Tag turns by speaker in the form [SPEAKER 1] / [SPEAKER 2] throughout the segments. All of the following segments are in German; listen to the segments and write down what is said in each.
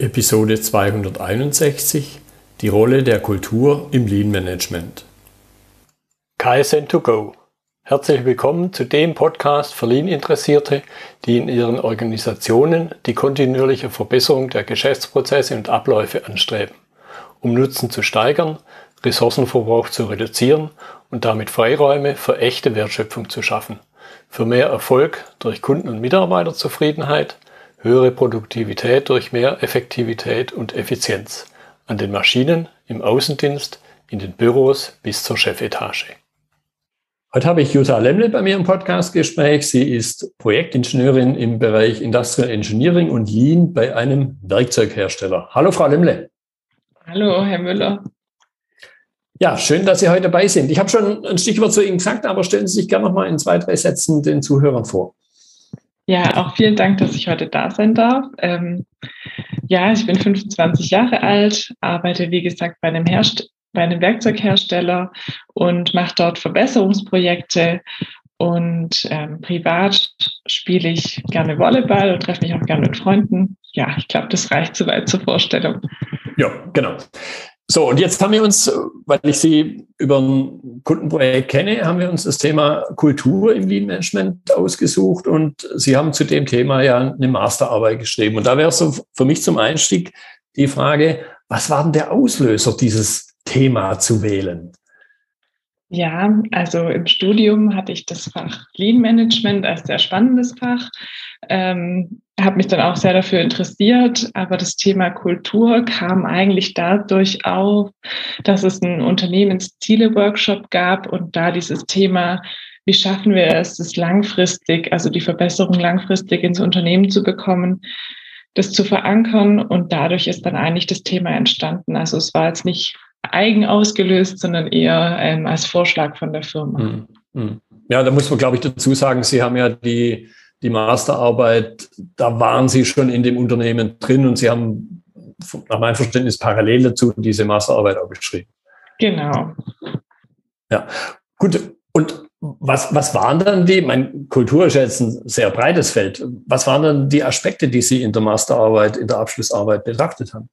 [SPEAKER 1] Episode 261 Die Rolle der Kultur im Lean Management. KSN2Go. Herzlich willkommen zu dem Podcast für Lean-Interessierte, die in ihren Organisationen die kontinuierliche Verbesserung der Geschäftsprozesse und Abläufe anstreben, um Nutzen zu steigern, Ressourcenverbrauch zu reduzieren und damit Freiräume für echte Wertschöpfung zu schaffen, für mehr Erfolg durch Kunden- und Mitarbeiterzufriedenheit – höhere Produktivität durch mehr Effektivität und Effizienz an den Maschinen, im Außendienst, in den Büros bis zur Chefetage. Heute habe ich Jutta Lemle bei mir im Podcastgespräch. Sie ist Projektingenieurin im Bereich Industrial Engineering und Lean bei einem Werkzeughersteller. Hallo, Frau Lemle.
[SPEAKER 2] Hallo, Herr Müller.
[SPEAKER 1] Ja, schön, dass Sie heute dabei sind. Ich habe schon ein Stichwort zu Ihnen gesagt, aber stellen Sie sich gerne noch mal in zwei, drei Sätzen den Zuhörern vor.
[SPEAKER 2] Ja, auch vielen Dank, dass ich heute da sein darf. Ähm, ja, ich bin 25 Jahre alt, arbeite wie gesagt bei einem, Herst bei einem Werkzeughersteller und mache dort Verbesserungsprojekte. Und ähm, privat spiele ich gerne Volleyball und treffe mich auch gerne mit Freunden. Ja, ich glaube, das reicht soweit zur Vorstellung.
[SPEAKER 1] Ja, genau. So, und jetzt haben wir uns, weil ich Sie über ein Kundenprojekt kenne, haben wir uns das Thema Kultur im Lean Management ausgesucht und Sie haben zu dem Thema ja eine Masterarbeit geschrieben. Und da wäre so für mich zum Einstieg die Frage, was war denn der Auslöser, dieses Thema zu wählen?
[SPEAKER 2] Ja, also im Studium hatte ich das Fach Lean Management als sehr spannendes Fach. Ähm, habe mich dann auch sehr dafür interessiert, aber das Thema Kultur kam eigentlich dadurch auf, dass es einen Unternehmensziele-Workshop gab und da dieses Thema, wie schaffen wir es, das langfristig, also die Verbesserung langfristig ins Unternehmen zu bekommen, das zu verankern und dadurch ist dann eigentlich das Thema entstanden. Also es war jetzt nicht eigen ausgelöst, sondern eher ähm, als Vorschlag von der Firma.
[SPEAKER 1] Hm, ja, da muss man, glaube ich, dazu sagen, Sie haben ja die die Masterarbeit, da waren Sie schon in dem Unternehmen drin und Sie haben nach meinem Verständnis parallel dazu diese Masterarbeit auch geschrieben.
[SPEAKER 2] Genau.
[SPEAKER 1] Ja, gut. Und was, was waren dann die, mein Kultur ist ja jetzt ein sehr breites Feld, was waren dann die Aspekte, die Sie in der Masterarbeit, in der Abschlussarbeit betrachtet haben?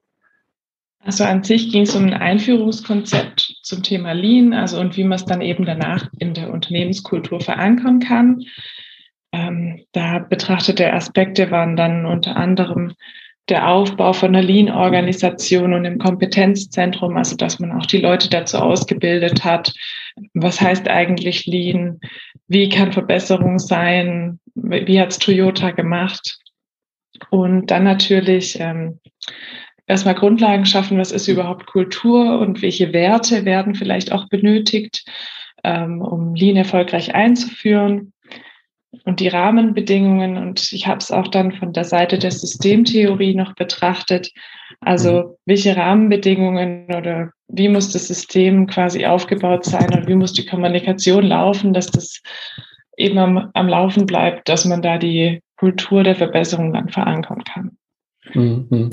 [SPEAKER 2] Also an sich ging es um ein Einführungskonzept zum Thema Lean, also und wie man es dann eben danach in der Unternehmenskultur verankern kann. Ähm, da betrachtete Aspekte waren dann unter anderem der Aufbau von einer Lean-Organisation und im Kompetenzzentrum, also dass man auch die Leute dazu ausgebildet hat. Was heißt eigentlich Lean? Wie kann Verbesserung sein? Wie hat es Toyota gemacht? Und dann natürlich ähm, erstmal Grundlagen schaffen, was ist überhaupt Kultur und welche Werte werden vielleicht auch benötigt, ähm, um Lean erfolgreich einzuführen und die Rahmenbedingungen. Und ich habe es auch dann von der Seite der Systemtheorie noch betrachtet. Also mhm. welche Rahmenbedingungen oder wie muss das System quasi aufgebaut sein und wie muss die Kommunikation laufen, dass das eben am, am Laufen bleibt, dass man da die Kultur der Verbesserung dann verankern kann.
[SPEAKER 1] Mhm.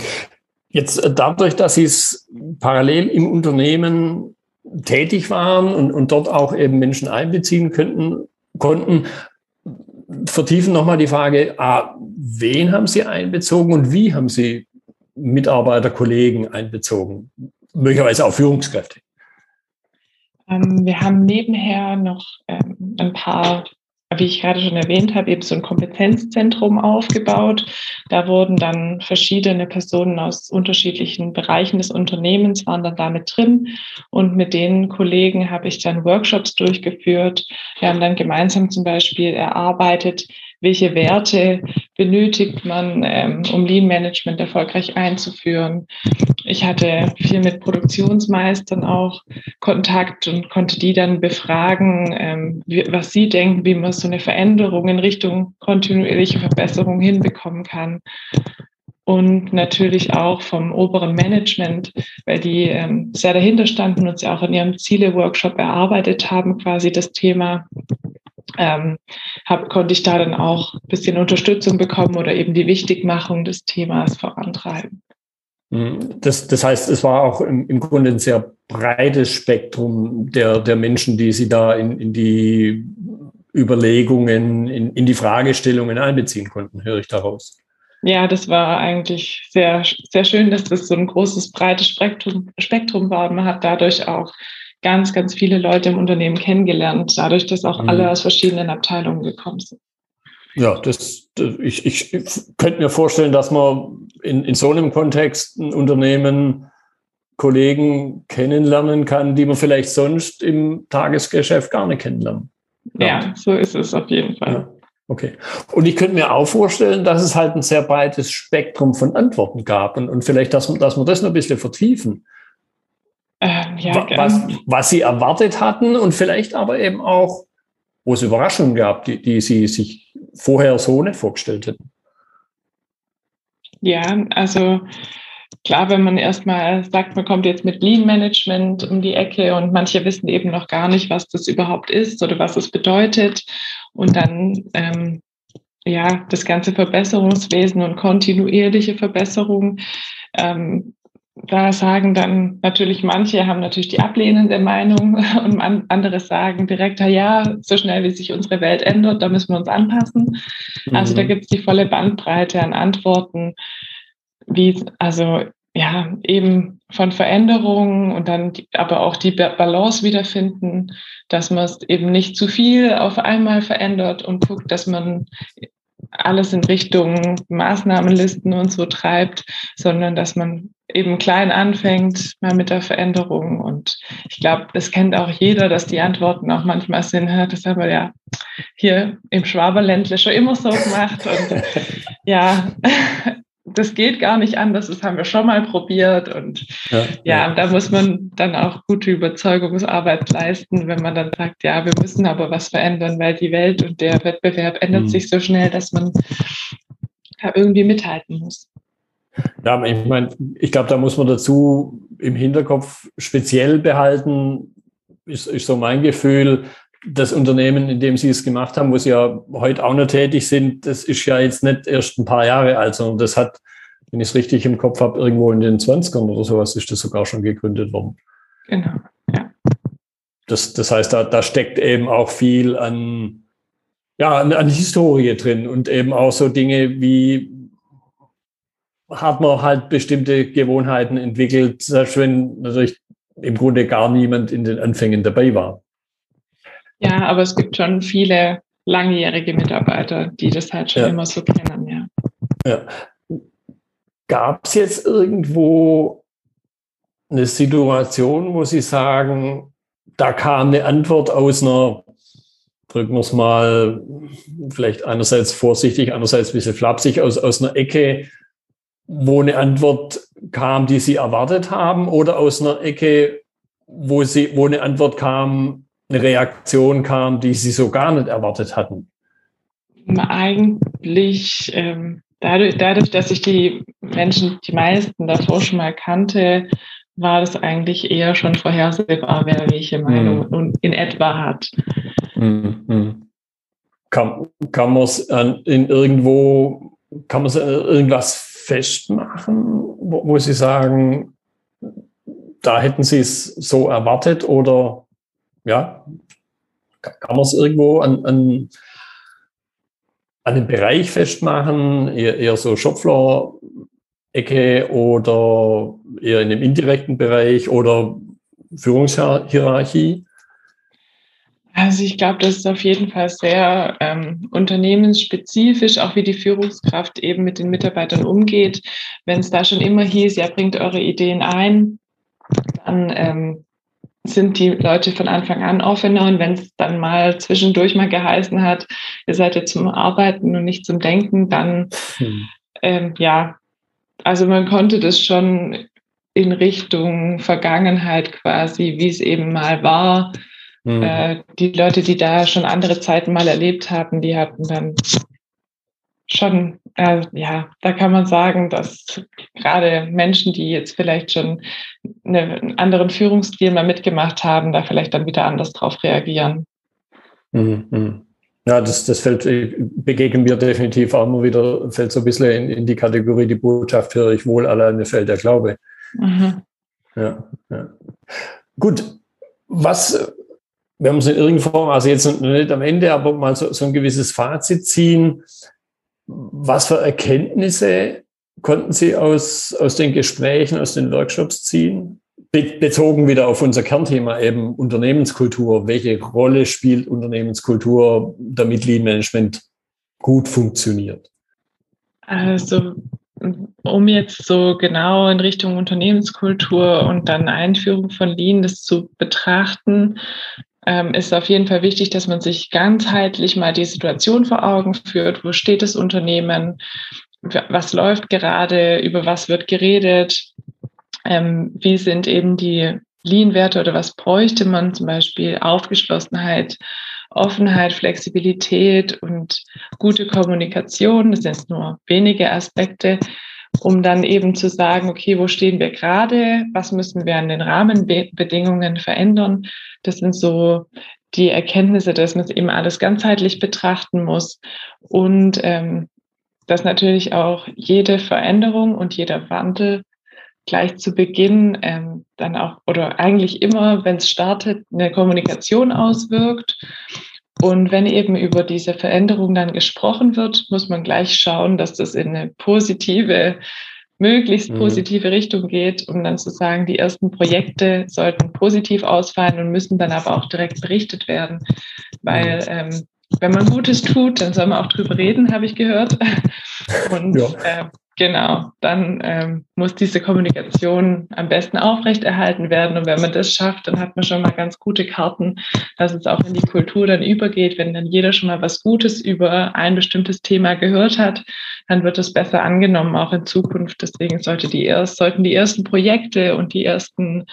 [SPEAKER 1] Jetzt äh, dadurch, dass Sie es parallel im Unternehmen tätig waren und, und dort auch eben Menschen einbeziehen könnten, konnten, vertiefen nochmal die Frage, ah, wen haben Sie einbezogen und wie haben Sie Mitarbeiter, Kollegen einbezogen? Möglicherweise auch Führungskräfte.
[SPEAKER 2] Ähm, wir haben nebenher noch ähm, ein paar wie ich gerade schon erwähnt habe, eben so ein Kompetenzzentrum aufgebaut. Da wurden dann verschiedene Personen aus unterschiedlichen Bereichen des Unternehmens waren dann damit drin. Und mit den Kollegen habe ich dann Workshops durchgeführt. Wir haben dann gemeinsam zum Beispiel erarbeitet, welche Werte benötigt man, ähm, um Lean Management erfolgreich einzuführen. Ich hatte viel mit Produktionsmeistern auch Kontakt und konnte die dann befragen, ähm, wie, was sie denken, wie man so eine Veränderung in Richtung kontinuierliche Verbesserung hinbekommen kann. Und natürlich auch vom oberen Management, weil die ähm, sehr dahinter standen und sie auch in ihrem Ziele-Workshop erarbeitet haben, quasi das Thema ähm, hab, konnte ich da dann auch ein bisschen Unterstützung bekommen oder eben die Wichtigmachung des Themas vorantreiben.
[SPEAKER 1] Mhm. Das, das heißt, es war auch im, im Grunde ein sehr breites Spektrum der, der Menschen, die Sie da in, in die Überlegungen, in, in die Fragestellungen einbeziehen konnten, höre ich daraus.
[SPEAKER 2] Ja, das war eigentlich sehr, sehr schön, dass das so ein großes, breites Spektrum, Spektrum war. Man hat dadurch auch ganz, ganz viele Leute im Unternehmen kennengelernt, dadurch, dass auch mhm. alle aus verschiedenen Abteilungen gekommen sind.
[SPEAKER 1] Ja, das, ich, ich könnte mir vorstellen, dass man in, in so einem Kontext ein Unternehmen Kollegen kennenlernen kann, die man vielleicht sonst im Tagesgeschäft gar nicht kennenlernen.
[SPEAKER 2] Ja, ja so ist es auf jeden Fall.
[SPEAKER 1] Ja, okay. Und ich könnte mir auch vorstellen, dass es halt ein sehr breites Spektrum von Antworten gab und, und vielleicht, dass, dass wir das noch ein bisschen vertiefen. Ähm, ja, was, was Sie erwartet hatten und vielleicht aber eben auch, wo es Überraschungen gab, die, die Sie sich vorher so nicht vorgestellt hätten.
[SPEAKER 2] Ja, also klar, wenn man erstmal sagt, man kommt jetzt mit Lean Management um die Ecke und manche wissen eben noch gar nicht, was das überhaupt ist oder was es bedeutet. Und dann ähm, ja, das ganze Verbesserungswesen und kontinuierliche Verbesserung. Ähm, da sagen dann natürlich manche haben natürlich die ablehnende Meinung und andere sagen direkt, ja, so schnell wie sich unsere Welt ändert, da müssen wir uns anpassen. Mhm. Also da mhm. gibt es die volle Bandbreite an Antworten wie, also ja, eben von Veränderungen und dann die, aber auch die Balance wiederfinden, dass man es eben nicht zu viel auf einmal verändert und guckt, dass man alles in Richtung Maßnahmenlisten und so treibt, sondern dass man eben klein anfängt, mal mit der Veränderung. Und ich glaube, das kennt auch jeder, dass die Antworten auch manchmal sind, das haben wir ja hier im Schwaberländle schon immer so gemacht. Und ja, das geht gar nicht anders, das haben wir schon mal probiert. Und ja, ja, ja, da muss man dann auch gute Überzeugungsarbeit leisten, wenn man dann sagt, ja, wir müssen aber was verändern, weil die Welt und der Wettbewerb ändert mhm. sich so schnell, dass man da irgendwie mithalten muss.
[SPEAKER 1] Ja, ich meine, ich glaube, da muss man dazu im Hinterkopf speziell behalten, ist, ist so mein Gefühl, das Unternehmen, in dem Sie es gemacht haben, wo Sie ja heute auch noch tätig sind, das ist ja jetzt nicht erst ein paar Jahre alt, sondern das hat, wenn ich es richtig im Kopf habe, irgendwo in den 20ern oder sowas ist das sogar schon gegründet worden. Genau, ja. Das, das heißt, da, da steckt eben auch viel an, ja, an, an Historie drin und eben auch so Dinge wie hat man halt bestimmte Gewohnheiten entwickelt, selbst wenn natürlich im Grunde gar niemand in den Anfängen dabei war.
[SPEAKER 2] Ja, aber es gibt schon viele langjährige Mitarbeiter, die das halt schon ja. immer so kennen, ja.
[SPEAKER 1] ja. Gab es jetzt irgendwo eine Situation, wo Sie sagen, da kam eine Antwort aus einer, drücken wir es mal, vielleicht einerseits vorsichtig, andererseits ein bisschen flapsig, aus, aus einer Ecke, wo eine Antwort kam, die Sie erwartet haben, oder aus einer Ecke, wo, sie, wo eine Antwort kam, eine Reaktion kam, die sie so gar nicht erwartet hatten?
[SPEAKER 2] Eigentlich ähm, dadurch, dadurch, dass ich die Menschen, die meisten davor schon mal kannte, war das eigentlich eher schon vorhersehbar, wer welche Meinung mhm. in etwa hat. Mhm.
[SPEAKER 1] Kann, kann man es in irgendwo, kann man es irgendwas festmachen, wo, wo Sie sagen, da hätten Sie es so erwartet oder ja, kann man es irgendwo an, an, an einem Bereich festmachen, eher, eher so Shopfloor-Ecke oder eher in einem indirekten Bereich oder Führungshierarchie?
[SPEAKER 2] Also ich glaube, das ist auf jeden Fall sehr ähm, unternehmensspezifisch, auch wie die Führungskraft eben mit den Mitarbeitern umgeht. Wenn es da schon immer hieß, ja, bringt eure Ideen ein, dann ähm, sind die Leute von Anfang an offener und wenn es dann mal zwischendurch mal geheißen hat, ihr seid jetzt zum Arbeiten und nicht zum Denken, dann hm. ähm, ja, also man konnte das schon in Richtung Vergangenheit quasi, wie es eben mal war. Hm. Äh, die Leute, die da schon andere Zeiten mal erlebt hatten, die hatten dann schon, äh, ja, da kann man sagen, dass gerade Menschen, die jetzt vielleicht schon eine, einen anderen Führungsstil mal mitgemacht haben, da vielleicht dann wieder anders drauf reagieren.
[SPEAKER 1] Mhm. mhm. Ja, das, das fällt, begegnen wir definitiv auch immer wieder, fällt so ein bisschen in, in die Kategorie, die Botschaft höre ich wohl, alleine fällt der Glaube. Mhm. Ja, ja. Gut, was, wir es in irgendeiner Form, also jetzt nicht am Ende, aber mal so, so ein gewisses Fazit ziehen, was für Erkenntnisse konnten Sie aus, aus den Gesprächen, aus den Workshops ziehen? bezogen wieder auf unser Kernthema eben Unternehmenskultur. Welche Rolle spielt Unternehmenskultur, damit Lean Management gut funktioniert?
[SPEAKER 2] Also, um jetzt so genau in Richtung Unternehmenskultur und dann Einführung von Lean das zu betrachten, ähm, ist auf jeden Fall wichtig, dass man sich ganzheitlich mal die Situation vor Augen führt. Wo steht das Unternehmen? Was läuft gerade? Über was wird geredet? ähm, wie sind eben die Lean-Werte oder was bräuchte man zum Beispiel Aufgeschlossenheit, Offenheit, Flexibilität und gute Kommunikation. Das sind nur wenige Aspekte, um dann eben zu sagen, okay, wo stehen wir gerade? Was müssen wir an den Rahmenbedingungen verändern? Das sind so die Erkenntnisse, dass man es eben alles ganzheitlich betrachten muss und ähm, dass natürlich auch jede Veränderung und jeder Wandel gleich zu Beginn ähm, dann auch oder eigentlich immer, wenn es startet, eine Kommunikation auswirkt. Und wenn eben über diese Veränderung dann gesprochen wird, muss man gleich schauen, dass das in eine positive, möglichst mhm. positive mhm. Richtung geht, um dann zu sagen, die ersten Projekte sollten positiv ausfallen und müssen dann aber auch direkt berichtet werden. Weil mhm. ähm, wenn man Gutes tut, dann soll man auch drüber reden, habe ich gehört. Und ja. äh, Genau, dann ähm, muss diese Kommunikation am besten aufrechterhalten werden. Und wenn man das schafft, dann hat man schon mal ganz gute Karten, dass es auch in die Kultur dann übergeht. Wenn dann jeder schon mal was Gutes über ein bestimmtes Thema gehört hat, dann wird es besser angenommen, auch in Zukunft. Deswegen sollte die erst, sollten die ersten Projekte und die ersten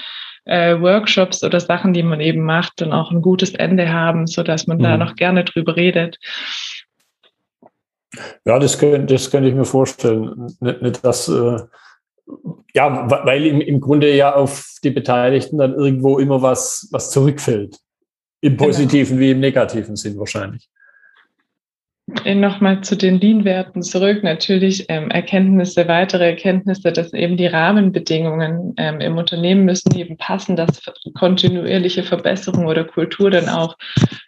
[SPEAKER 2] äh, Workshops oder Sachen, die man eben macht, dann auch ein gutes Ende haben, so dass man mhm. da noch gerne drüber redet.
[SPEAKER 1] Ja, das könnte, das könnte ich mir vorstellen. Nicht, nicht dass, äh, ja, weil im, im Grunde ja auf die Beteiligten dann irgendwo immer was, was zurückfällt. Im genau. positiven genau. wie im negativen Sinn wahrscheinlich.
[SPEAKER 2] Nochmal zu den Lean-Werten zurück. Natürlich ähm, Erkenntnisse, weitere Erkenntnisse, dass eben die Rahmenbedingungen ähm, im Unternehmen müssen eben passen, dass kontinuierliche Verbesserung oder Kultur dann auch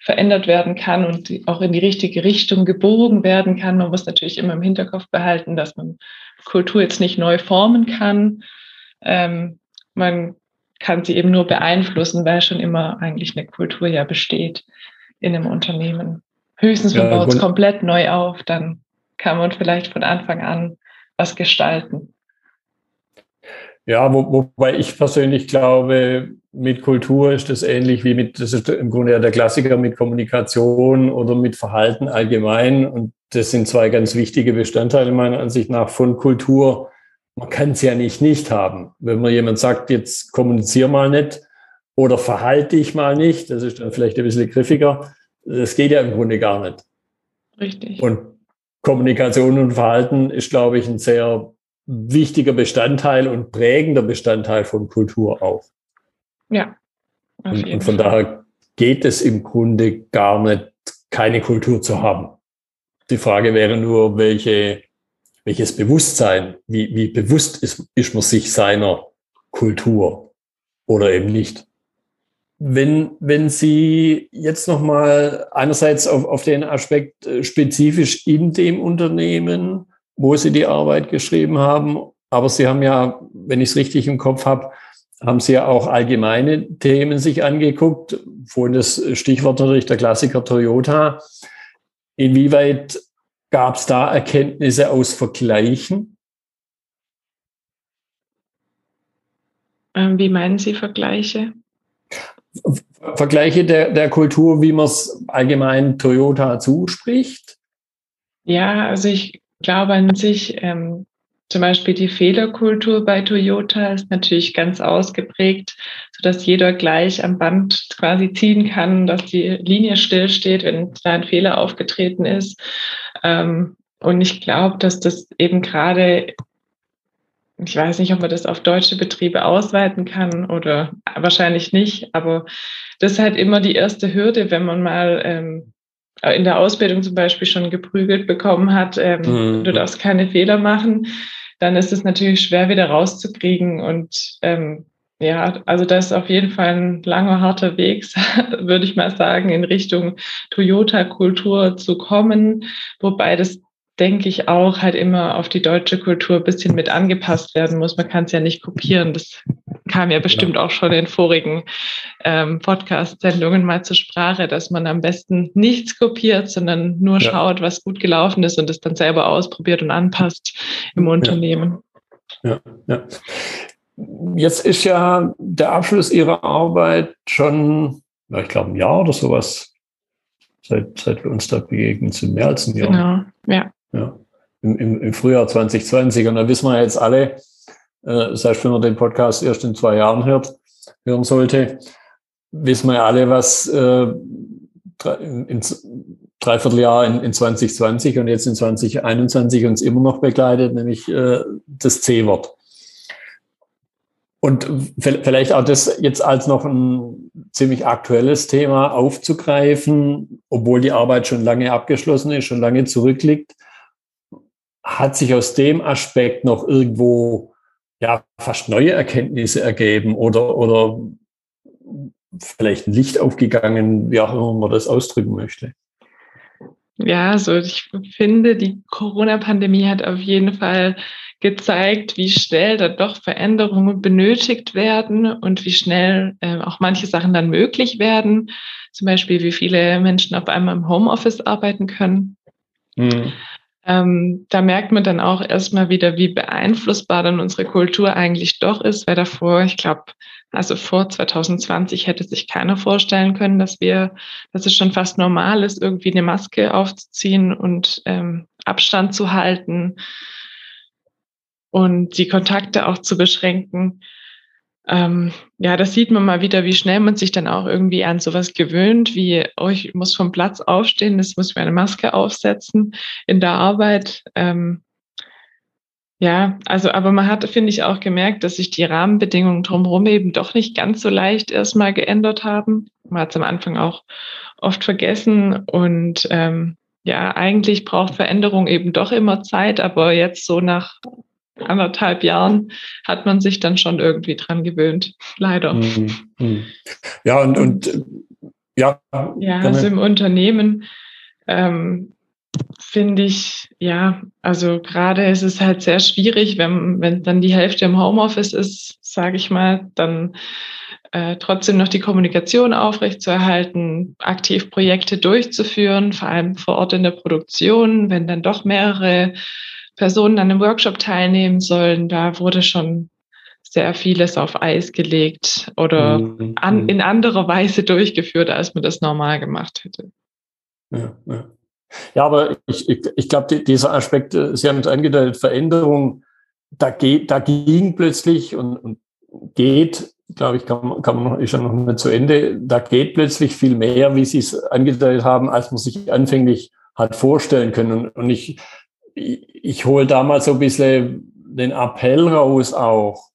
[SPEAKER 2] verändert werden kann und auch in die richtige Richtung gebogen werden kann. Man muss natürlich immer im Hinterkopf behalten, dass man Kultur jetzt nicht neu formen kann. Ähm, man kann sie eben nur beeinflussen, weil schon immer eigentlich eine Kultur ja besteht in einem Unternehmen. Höchstens man ja, baut es komplett neu auf, dann kann man vielleicht von Anfang an was gestalten.
[SPEAKER 1] Ja, wo, wobei ich persönlich glaube, mit Kultur ist das ähnlich wie mit, das ist im Grunde ja der Klassiker mit Kommunikation oder mit Verhalten allgemein. Und das sind zwei ganz wichtige Bestandteile meiner Ansicht nach von Kultur. Man kann es ja nicht nicht haben. Wenn man jemand sagt, jetzt kommunizier mal nicht oder verhalte dich mal nicht, das ist dann vielleicht ein bisschen griffiger, das geht ja im Grunde gar nicht.
[SPEAKER 2] Richtig.
[SPEAKER 1] Und Kommunikation und Verhalten ist, glaube ich, ein sehr wichtiger Bestandteil und prägender Bestandteil von Kultur auch.
[SPEAKER 2] Ja.
[SPEAKER 1] Und, und, von daher geht es im Grunde gar nicht, keine Kultur zu haben. Die Frage wäre nur, welche, welches Bewusstsein, wie, wie bewusst ist, ist man sich seiner Kultur oder eben nicht. Wenn, wenn Sie jetzt nochmal einerseits auf, auf den Aspekt äh, spezifisch in dem Unternehmen, wo Sie die Arbeit geschrieben haben, aber Sie haben ja, wenn ich es richtig im Kopf habe, haben Sie ja auch allgemeine Themen sich angeguckt. Vorhin das Stichwort natürlich der Klassiker Toyota. Inwieweit gab es da Erkenntnisse aus Vergleichen?
[SPEAKER 2] Ähm, wie meinen Sie Vergleiche?
[SPEAKER 1] Vergleiche der, der Kultur, wie man es allgemein Toyota zuspricht?
[SPEAKER 2] Ja, also ich glaube an sich, ähm, zum Beispiel die Fehlerkultur bei Toyota ist natürlich ganz ausgeprägt, sodass jeder gleich am Band quasi ziehen kann, dass die Linie stillsteht, wenn da ein Fehler aufgetreten ist. Ähm, und ich glaube, dass das eben gerade ich weiß nicht, ob man das auf deutsche Betriebe ausweiten kann oder wahrscheinlich nicht, aber das ist halt immer die erste Hürde, wenn man mal ähm, in der Ausbildung zum Beispiel schon geprügelt bekommen hat, ähm, mhm. du darfst keine Fehler machen, dann ist es natürlich schwer wieder rauszukriegen und ähm, ja, also das ist auf jeden Fall ein langer, harter Weg, würde ich mal sagen, in Richtung Toyota-Kultur zu kommen, wobei das denke ich auch, halt immer auf die deutsche Kultur ein bisschen mit angepasst werden muss. Man kann es ja nicht kopieren. Das kam ja bestimmt ja. auch schon in vorigen ähm, Podcast-Sendungen mal zur Sprache, dass man am besten nichts kopiert, sondern nur ja. schaut, was gut gelaufen ist und es dann selber ausprobiert und anpasst im Unternehmen.
[SPEAKER 1] Ja, ja. Jetzt ist ja der Abschluss Ihrer Arbeit schon, ich glaube, ein Jahr oder sowas, seit, seit wir uns da begegnen sind, mehr als ein Jahr.
[SPEAKER 2] Genau, ja.
[SPEAKER 1] Ja. Im, im, Im Frühjahr 2020. Und da wissen wir jetzt alle, äh, das heißt, wenn man den Podcast erst in zwei Jahren hört, hören sollte, wissen wir alle, was äh, in, in Dreivierteljahr in, in 2020 und jetzt in 2021 uns immer noch begleitet, nämlich äh, das C-Wort. Und vielleicht auch das jetzt als noch ein ziemlich aktuelles Thema aufzugreifen, obwohl die Arbeit schon lange abgeschlossen ist, schon lange zurückliegt, hat sich aus dem Aspekt noch irgendwo ja fast neue Erkenntnisse ergeben oder, oder vielleicht ein Licht aufgegangen, wie auch immer man das ausdrücken möchte.
[SPEAKER 2] Ja, also ich finde, die Corona-Pandemie hat auf jeden Fall gezeigt, wie schnell da doch Veränderungen benötigt werden und wie schnell äh, auch manche Sachen dann möglich werden. Zum Beispiel, wie viele Menschen auf einmal im Homeoffice arbeiten können. Mhm. Ähm, da merkt man dann auch erstmal wieder, wie beeinflussbar dann unsere Kultur eigentlich doch ist, weil davor, ich glaube, also vor 2020 hätte sich keiner vorstellen können, dass wir, dass es schon fast normal ist, irgendwie eine Maske aufzuziehen und ähm, Abstand zu halten und die Kontakte auch zu beschränken. Ähm, ja, das sieht man mal wieder, wie schnell man sich dann auch irgendwie an sowas gewöhnt, wie, oh, ich muss vom Platz aufstehen, das muss mir eine Maske aufsetzen in der Arbeit. Ähm, ja, also, aber man hat, finde ich, auch gemerkt, dass sich die Rahmenbedingungen drumherum eben doch nicht ganz so leicht erstmal geändert haben. Man hat es am Anfang auch oft vergessen und ähm, ja, eigentlich braucht Veränderung eben doch immer Zeit, aber jetzt so nach anderthalb Jahren hat man sich dann schon irgendwie dran gewöhnt, leider. Mhm.
[SPEAKER 1] mhm. Ja, und, und ja.
[SPEAKER 2] Ja, also im Unternehmen ähm, finde ich, ja, also gerade ist es halt sehr schwierig, wenn, wenn dann die Hälfte im Homeoffice ist, sage ich mal, dann äh, trotzdem noch die Kommunikation aufrechtzuerhalten, aktiv Projekte durchzuführen, vor allem vor Ort in der Produktion, wenn dann doch mehrere Personen an einem Workshop teilnehmen sollen, da wurde schon sehr vieles auf Eis gelegt oder mhm. an, in anderer Weise durchgeführt, als man das normal gemacht hätte.
[SPEAKER 1] Ja, ja. ja aber ich, ich, ich glaube, dieser Aspekt, äh, Sie haben es angedeutet, Veränderung, da, geht, da ging plötzlich und, und geht, glaube ich, kann, kann man noch, ist ja noch nicht zu Ende, da geht plötzlich viel mehr, wie Sie es angedeutet haben, als man sich anfänglich hat vorstellen können. Und, und ich ich, ich hole da mal so ein bisschen den Appell raus auch,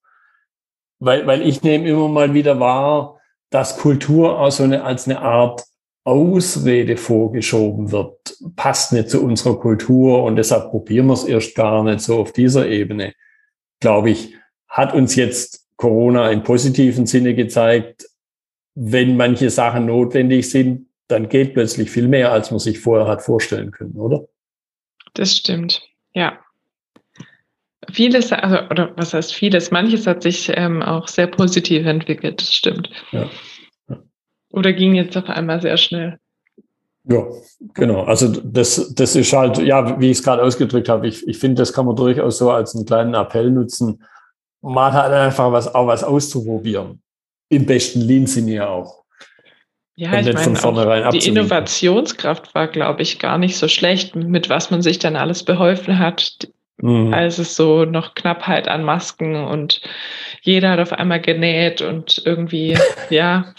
[SPEAKER 1] weil, weil ich nehme immer mal wieder wahr, dass Kultur auch so eine, als eine Art Ausrede vorgeschoben wird. Passt nicht zu unserer Kultur und deshalb probieren wir es erst gar nicht so auf dieser Ebene. Glaube ich, hat uns jetzt Corona im positiven Sinne gezeigt, wenn manche Sachen notwendig sind, dann geht plötzlich viel mehr, als man sich vorher hat vorstellen können, oder?
[SPEAKER 2] Das stimmt, ja. Vieles, also, oder was heißt vieles? Manches hat sich ähm, auch sehr positiv entwickelt, das stimmt. Ja. ja. Oder ging jetzt auf einmal sehr schnell?
[SPEAKER 1] Ja, genau. Also das, das ist halt, ja, wie ich es gerade ausgedrückt habe, ich, ich finde, das kann man durchaus so als einen kleinen Appell nutzen, mal halt einfach was, auch was auszuprobieren. Im besten Lean-Sinne ja auch.
[SPEAKER 2] Ja, ich meine, die Innovationskraft war, glaube ich, gar nicht so schlecht, mit was man sich dann alles beholfen hat, mhm. als es so noch Knappheit an Masken und jeder hat auf einmal genäht und irgendwie, ja,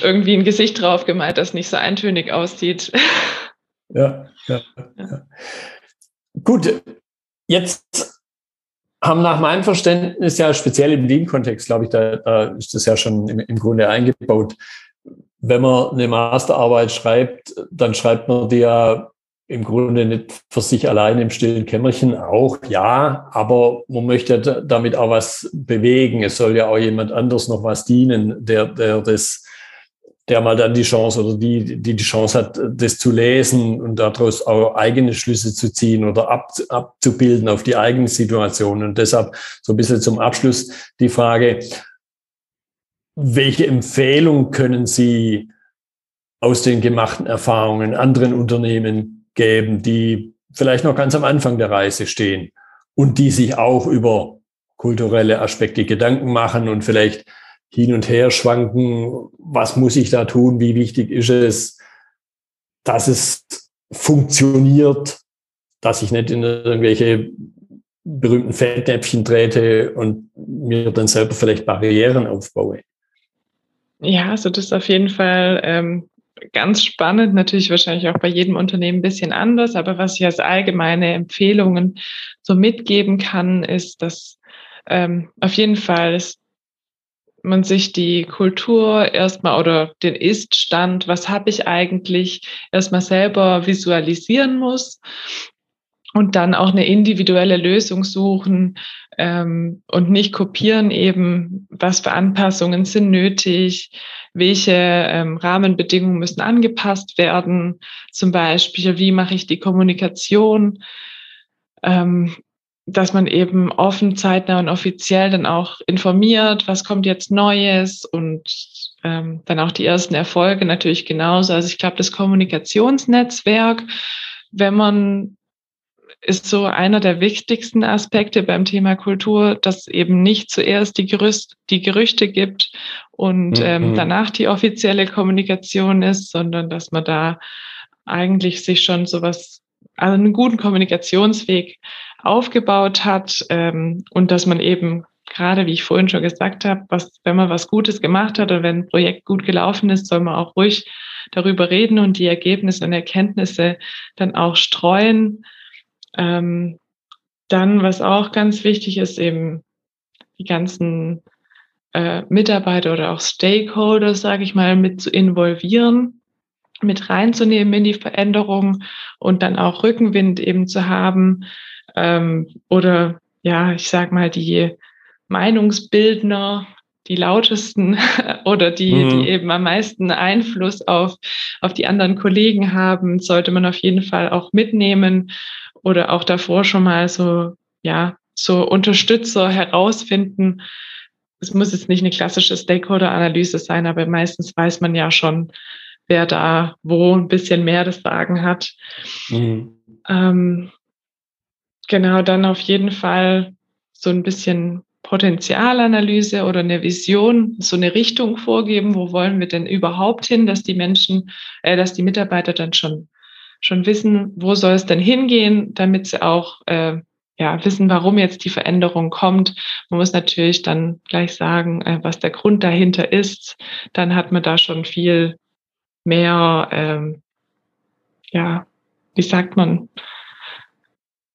[SPEAKER 2] irgendwie ein Gesicht drauf gemalt, das nicht so eintönig aussieht.
[SPEAKER 1] Ja, ja, ja. Gut, jetzt haben nach meinem Verständnis ja speziell im Lean-Kontext, glaube ich, da, da, ist das ja schon im, im Grunde eingebaut wenn man eine Masterarbeit schreibt, dann schreibt man die ja im Grunde nicht für sich allein im stillen Kämmerchen auch, ja, aber man möchte damit auch was bewegen. Es soll ja auch jemand anders noch was dienen, der, der das, der mal dann die Chance oder die, die die Chance hat, das zu lesen und daraus auch eigene Schlüsse zu ziehen oder ab, abzubilden auf die eigene Situation. Und deshalb so ein bisschen zum Abschluss die Frage, welche Empfehlung können Sie aus den gemachten Erfahrungen anderen Unternehmen geben, die vielleicht noch ganz am Anfang der Reise stehen und die sich auch über kulturelle Aspekte Gedanken machen und vielleicht hin und her schwanken, was muss ich da tun, wie wichtig ist es, dass es funktioniert, dass ich nicht in irgendwelche berühmten Fettnäpfchen trete und mir dann selber vielleicht Barrieren aufbaue.
[SPEAKER 2] Ja, also das ist auf jeden Fall ähm, ganz spannend, natürlich wahrscheinlich auch bei jedem Unternehmen ein bisschen anders, aber was ich als allgemeine Empfehlungen so mitgeben kann, ist, dass ähm, auf jeden Fall ist man sich die Kultur erstmal oder den Ist-Stand, was habe ich eigentlich, erstmal selber visualisieren muss und dann auch eine individuelle Lösung suchen ähm, und nicht kopieren eben, was für Anpassungen sind nötig, welche ähm, Rahmenbedingungen müssen angepasst werden, zum Beispiel, wie mache ich die Kommunikation. Ähm, dass man eben offen, zeitnah und offiziell dann auch informiert, was kommt jetzt Neues und ähm, dann auch die ersten Erfolge natürlich genauso. Also ich glaube, das Kommunikationsnetzwerk, wenn man ist so einer der wichtigsten Aspekte beim Thema Kultur, dass eben nicht zuerst die, Gerüst, die Gerüchte gibt und mhm. ähm, danach die offizielle Kommunikation ist, sondern dass man da eigentlich sich schon sowas, also einen guten Kommunikationsweg aufgebaut hat ähm, und dass man eben gerade, wie ich vorhin schon gesagt habe, was, wenn man was Gutes gemacht hat oder wenn ein Projekt gut gelaufen ist, soll man auch ruhig darüber reden und die Ergebnisse und Erkenntnisse dann auch streuen. Ähm, dann, was auch ganz wichtig ist, eben die ganzen äh, Mitarbeiter oder auch Stakeholder, sage ich mal, mit zu involvieren, mit reinzunehmen in die Veränderung und dann auch Rückenwind eben zu haben, ähm, oder ja, ich sag mal, die Meinungsbildner, die lautesten oder die, mhm. die eben am meisten Einfluss auf, auf die anderen Kollegen haben, sollte man auf jeden Fall auch mitnehmen oder auch davor schon mal so, ja, so Unterstützer herausfinden. Es muss jetzt nicht eine klassische Stakeholder-Analyse sein, aber meistens weiß man ja schon, wer da wo ein bisschen mehr das Sagen hat. Mhm. Ähm, Genau, dann auf jeden Fall so ein bisschen Potenzialanalyse oder eine Vision, so eine Richtung vorgeben, wo wollen wir denn überhaupt hin, dass die Menschen, äh, dass die Mitarbeiter dann schon schon wissen, wo soll es denn hingehen, damit sie auch äh, ja wissen, warum jetzt die Veränderung kommt. Man muss natürlich dann gleich sagen, äh, was der Grund dahinter ist. Dann hat man da schon viel mehr, ähm, ja, wie sagt man,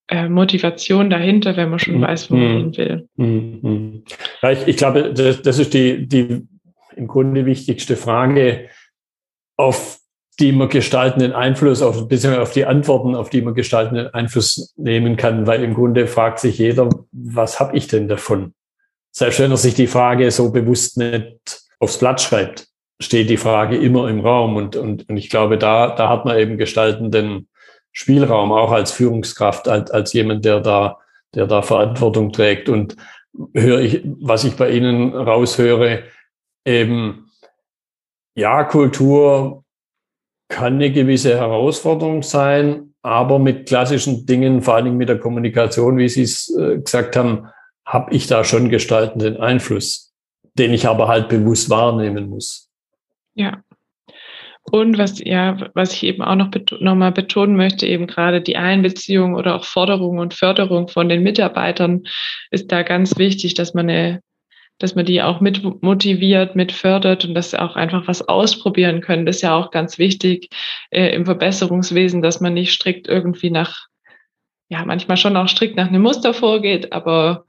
[SPEAKER 2] äh, Motivation dahinter, wenn man schon mhm. weiß, wo man mhm. hin will.
[SPEAKER 1] Mhm. Ja, ich, ich glaube, das, das ist die, die im Grunde wichtigste Frage, auf die man gestaltenden Einfluss auf, beziehungsweise auf die Antworten, auf die man gestaltenden Einfluss nehmen kann, weil im Grunde fragt sich jeder, was habe ich denn davon? Selbst wenn er sich die Frage so bewusst nicht aufs Blatt schreibt, steht die Frage immer im Raum und, und, und ich glaube, da, da hat man eben gestaltenden Spielraum, auch als Führungskraft, als, als jemand, der da, der da Verantwortung trägt. Und höre ich, was ich bei Ihnen raushöre, eben, ja, Kultur kann eine gewisse Herausforderung sein, aber mit klassischen Dingen, vor allen Dingen mit der Kommunikation, wie Sie es äh, gesagt haben, habe ich da schon gestaltenden Einfluss, den ich aber halt bewusst wahrnehmen muss.
[SPEAKER 2] Ja, und was, ja, was ich eben auch noch nochmal betonen möchte, eben gerade die Einbeziehung oder auch Forderung und Förderung von den Mitarbeitern ist da ganz wichtig, dass man eine, dass man die auch mit motiviert, mit fördert und dass sie auch einfach was ausprobieren können. Das ist ja auch ganz wichtig äh, im Verbesserungswesen, dass man nicht strikt irgendwie nach, ja, manchmal schon auch strikt nach einem Muster vorgeht, aber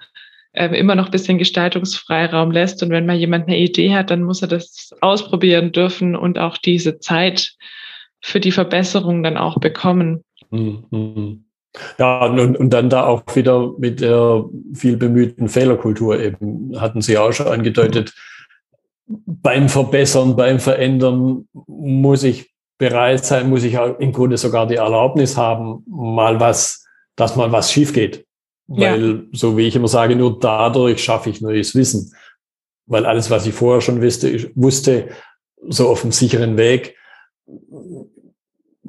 [SPEAKER 2] ähm, immer noch ein bisschen Gestaltungsfreiraum lässt. Und wenn mal jemand eine Idee hat, dann muss er das ausprobieren dürfen und auch diese Zeit für die Verbesserung dann auch bekommen.
[SPEAKER 1] Mhm. Ja, und, und dann da auch wieder mit der viel bemühten Fehlerkultur eben, hatten Sie auch schon angedeutet, beim Verbessern, beim Verändern muss ich bereit sein, muss ich auch im Grunde sogar die Erlaubnis haben, mal was, dass mal was schief geht. Weil, ja. so wie ich immer sage, nur dadurch schaffe ich neues Wissen. Weil alles, was ich vorher schon wusste, ich wusste, so auf dem sicheren Weg,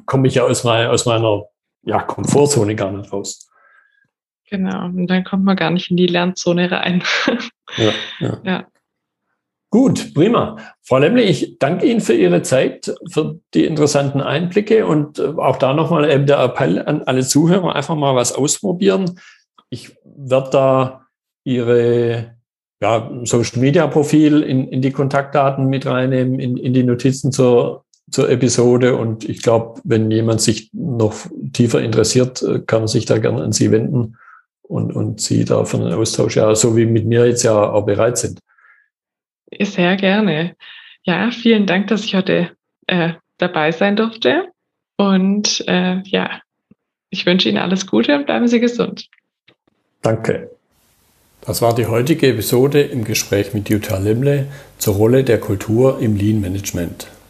[SPEAKER 1] komme ich ja aus meiner, aus meiner ja, Komfortzone gar nicht raus.
[SPEAKER 2] Genau, und dann kommt man gar nicht in die Lernzone rein.
[SPEAKER 1] ja, ja. ja. Gut, prima. Frau Lemmle, ich danke Ihnen für Ihre Zeit, für die interessanten Einblicke und äh, auch da nochmal eben der Appell an alle Zuhörer, einfach mal was ausprobieren. Ich werde da Ihre ja, Social Media Profil in, in die Kontaktdaten mit reinnehmen, in, in die Notizen zur, zur Episode. Und ich glaube, wenn jemand sich noch tiefer interessiert, äh, kann man sich da gerne an Sie wenden und, und Sie da für einen Austausch ja, so wie mit mir jetzt ja auch bereit sind.
[SPEAKER 2] Sehr gerne. Ja, vielen Dank, dass ich heute äh, dabei sein durfte. Und äh, ja, ich wünsche Ihnen alles Gute und bleiben Sie gesund.
[SPEAKER 1] Danke. Das war die heutige Episode im Gespräch mit Jutta Lemle zur Rolle der Kultur im Lean Management.